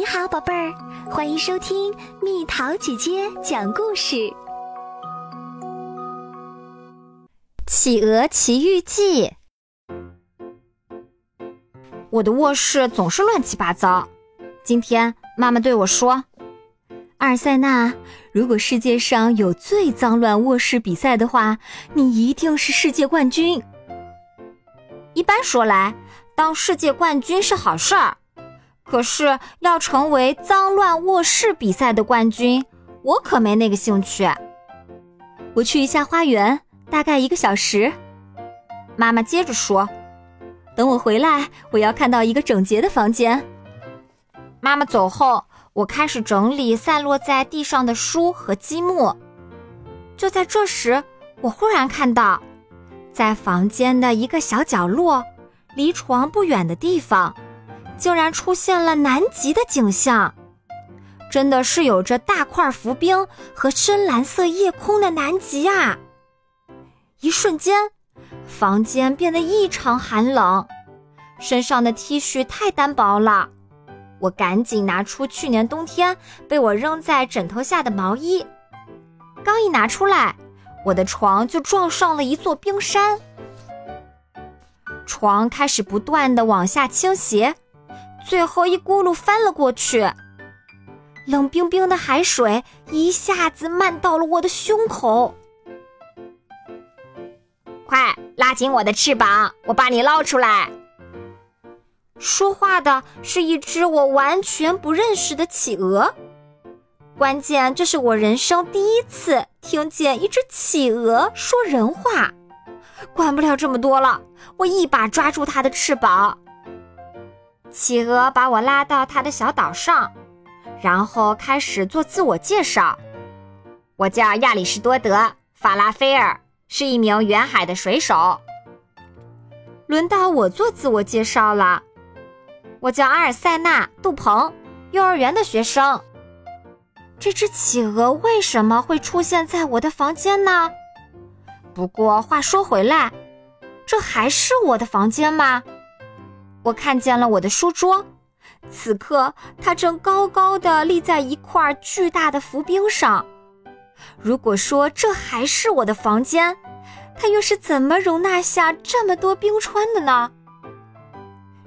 你好，宝贝儿，欢迎收听蜜桃姐姐讲故事，《企鹅奇遇记》。我的卧室总是乱七八糟。今天妈妈对我说：“阿尔塞纳，如果世界上有最脏乱卧室比赛的话，你一定是世界冠军。”一般说来，当世界冠军是好事儿。可是要成为脏乱卧室比赛的冠军，我可没那个兴趣。我去一下花园，大概一个小时。妈妈接着说：“等我回来，我要看到一个整洁的房间。”妈妈走后，我开始整理散落在地上的书和积木。就在这时，我忽然看到，在房间的一个小角落，离床不远的地方。竟然出现了南极的景象，真的是有着大块浮冰和深蓝色夜空的南极啊！一瞬间，房间变得异常寒冷，身上的 T 恤太单薄了。我赶紧拿出去年冬天被我扔在枕头下的毛衣，刚一拿出来，我的床就撞上了一座冰山，床开始不断的往下倾斜。最后一咕噜翻了过去，冷冰冰的海水一下子漫到了我的胸口。快拉紧我的翅膀，我把你捞出来！说话的是一只我完全不认识的企鹅，关键这是我人生第一次听见一只企鹅说人话。管不了这么多了，我一把抓住它的翅膀。企鹅把我拉到它的小岛上，然后开始做自我介绍。我叫亚里士多德·法拉菲尔，是一名远海的水手。轮到我做自我介绍了。我叫阿尔塞纳·杜鹏，幼儿园的学生。这只企鹅为什么会出现在我的房间呢？不过话说回来，这还是我的房间吗？我看见了我的书桌，此刻它正高高的立在一块巨大的浮冰上。如果说这还是我的房间，它又是怎么容纳下这么多冰川的呢？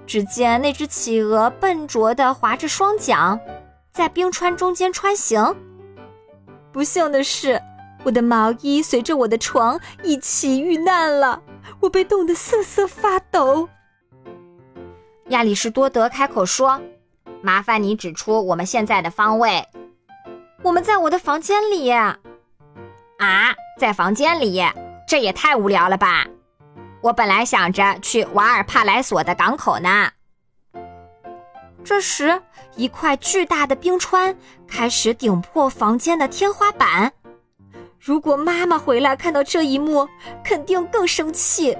只见那只企鹅笨拙地划着双桨，在冰川中间穿行。不幸的是，我的毛衣随着我的床一起遇难了，我被冻得瑟瑟发抖。亚里士多德开口说：“麻烦你指出我们现在的方位。我们在我的房间里。啊，在房间里，这也太无聊了吧！我本来想着去瓦尔帕莱索的港口呢。”这时，一块巨大的冰川开始顶破房间的天花板。如果妈妈回来看到这一幕，肯定更生气。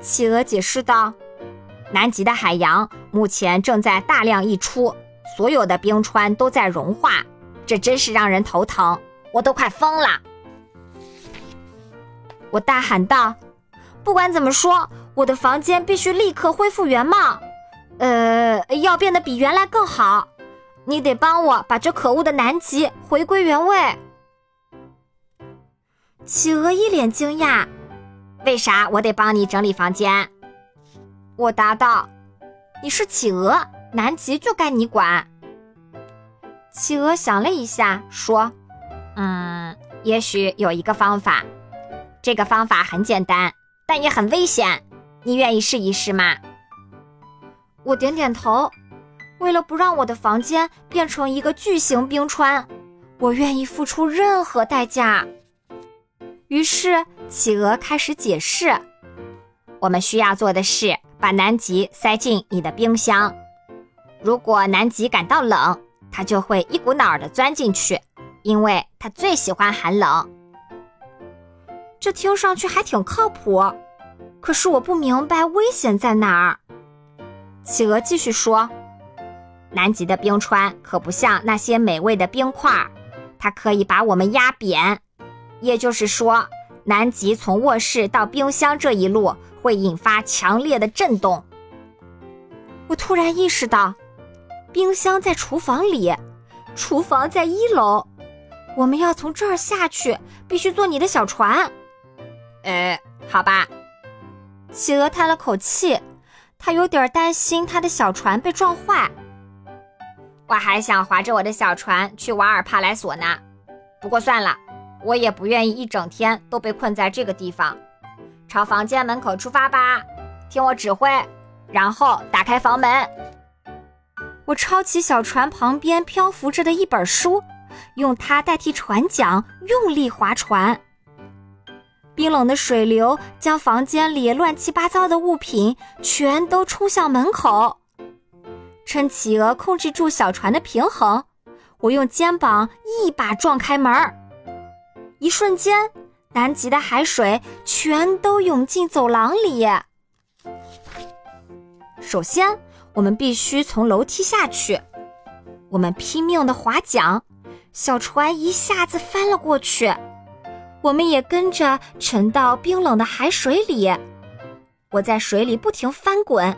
企鹅解释道。南极的海洋目前正在大量溢出，所有的冰川都在融化，这真是让人头疼，我都快疯了！我大喊道：“不管怎么说，我的房间必须立刻恢复原貌，呃，要变得比原来更好。你得帮我把这可恶的南极回归原位。”企鹅一脸惊讶：“为啥我得帮你整理房间？”我答道：“你是企鹅，南极就该你管。”企鹅想了一下，说：“嗯，也许有一个方法。这个方法很简单，但也很危险。你愿意试一试吗？”我点点头。为了不让我的房间变成一个巨型冰川，我愿意付出任何代价。于是，企鹅开始解释：“我们需要做的是。”把南极塞进你的冰箱，如果南极感到冷，它就会一股脑儿的钻进去，因为它最喜欢寒冷。这听上去还挺靠谱，可是我不明白危险在哪儿。企鹅继续说：“南极的冰川可不像那些美味的冰块，它可以把我们压扁。也就是说，南极从卧室到冰箱这一路。”会引发强烈的震动。我突然意识到，冰箱在厨房里，厨房在一楼。我们要从这儿下去，必须坐你的小船。呃，好吧。企鹅叹了口气，他有点担心他的小船被撞坏。我还想划着我的小船去瓦尔帕莱索呢，不过算了，我也不愿意一整天都被困在这个地方。朝房间门口出发吧，听我指挥，然后打开房门。我抄起小船旁边漂浮着的一本书。用它代替船桨，用力划船。冰冷的水流将房间里乱七八糟的物品全都冲向门口。趁企鹅控制住小船的平衡，我用肩膀一把撞开门儿。一瞬间，南极的海水全都涌进走廊里。首先，我们必须从楼梯下去。我们拼命的划桨。小船一下子翻了过去，我们也跟着沉到冰冷的海水里。我在水里不停翻滚，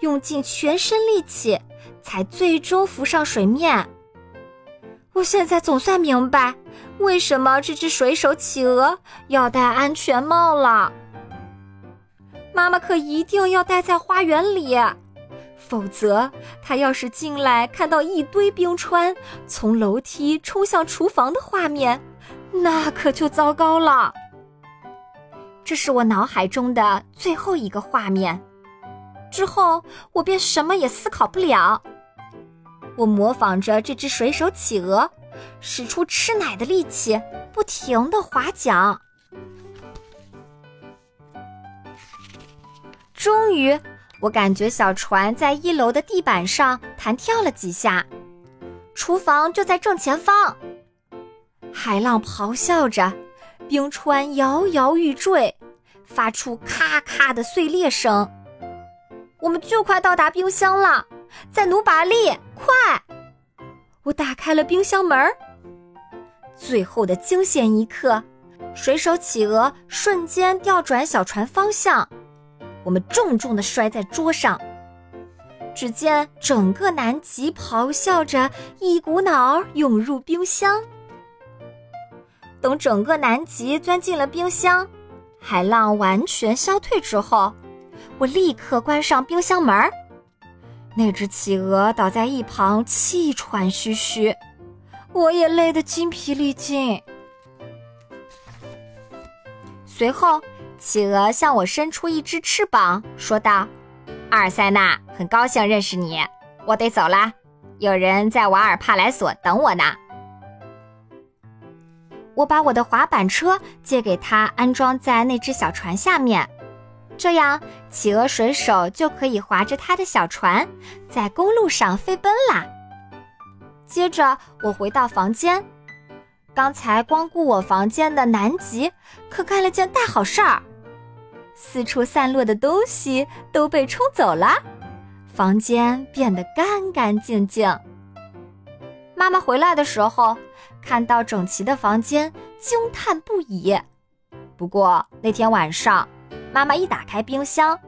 用尽全身力气，才最终浮上水面。我现在总算明白，为什么这只水手企鹅要戴安全帽了。妈妈可一定要待在花园里。否则，他要是进来看到一堆冰川从楼梯冲向厨房的画面，那可就糟糕了。这是我脑海中的最后一个画面，之后我便什么也思考不了。我模仿着这只水手企鹅，使出吃奶的力气，不停地划桨。终于。我感觉小船在一楼的地板上弹跳了几下，厨房就在正前方。海浪咆哮着，冰川摇摇欲坠，发出咔咔的碎裂声。我们就快到达冰箱了，再努把力，快！我打开了冰箱门。最后的惊险一刻，水手企鹅瞬间调转小船方向。我们重重地摔在桌上，只见整个南极咆哮着，一股脑涌入冰箱。等整个南极钻进了冰箱，海浪完全消退之后，我立刻关上冰箱门儿。那只企鹅倒在一旁，气喘吁吁，我也累得筋疲力尽。随后。企鹅向我伸出一只翅膀，说道：“阿尔塞纳，很高兴认识你，我得走了，有人在瓦尔帕莱索等我呢。”我把我的滑板车借给他，安装在那只小船下面，这样企鹅水手就可以划着他的小船在公路上飞奔啦。接着，我回到房间，刚才光顾我房间的南极可干了件大好事儿。四处散落的东西都被冲走了，房间变得干干净净。妈妈回来的时候，看到整齐的房间，惊叹不已。不过那天晚上，妈妈一打开冰箱，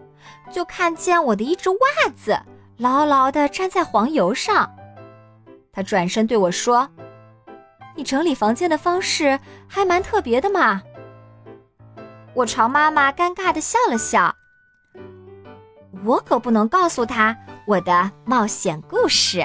就看见我的一只袜子牢牢地粘在黄油上。她转身对我说：“你整理房间的方式还蛮特别的嘛。”我朝妈妈尴尬的笑了笑。我可不能告诉她我的冒险故事。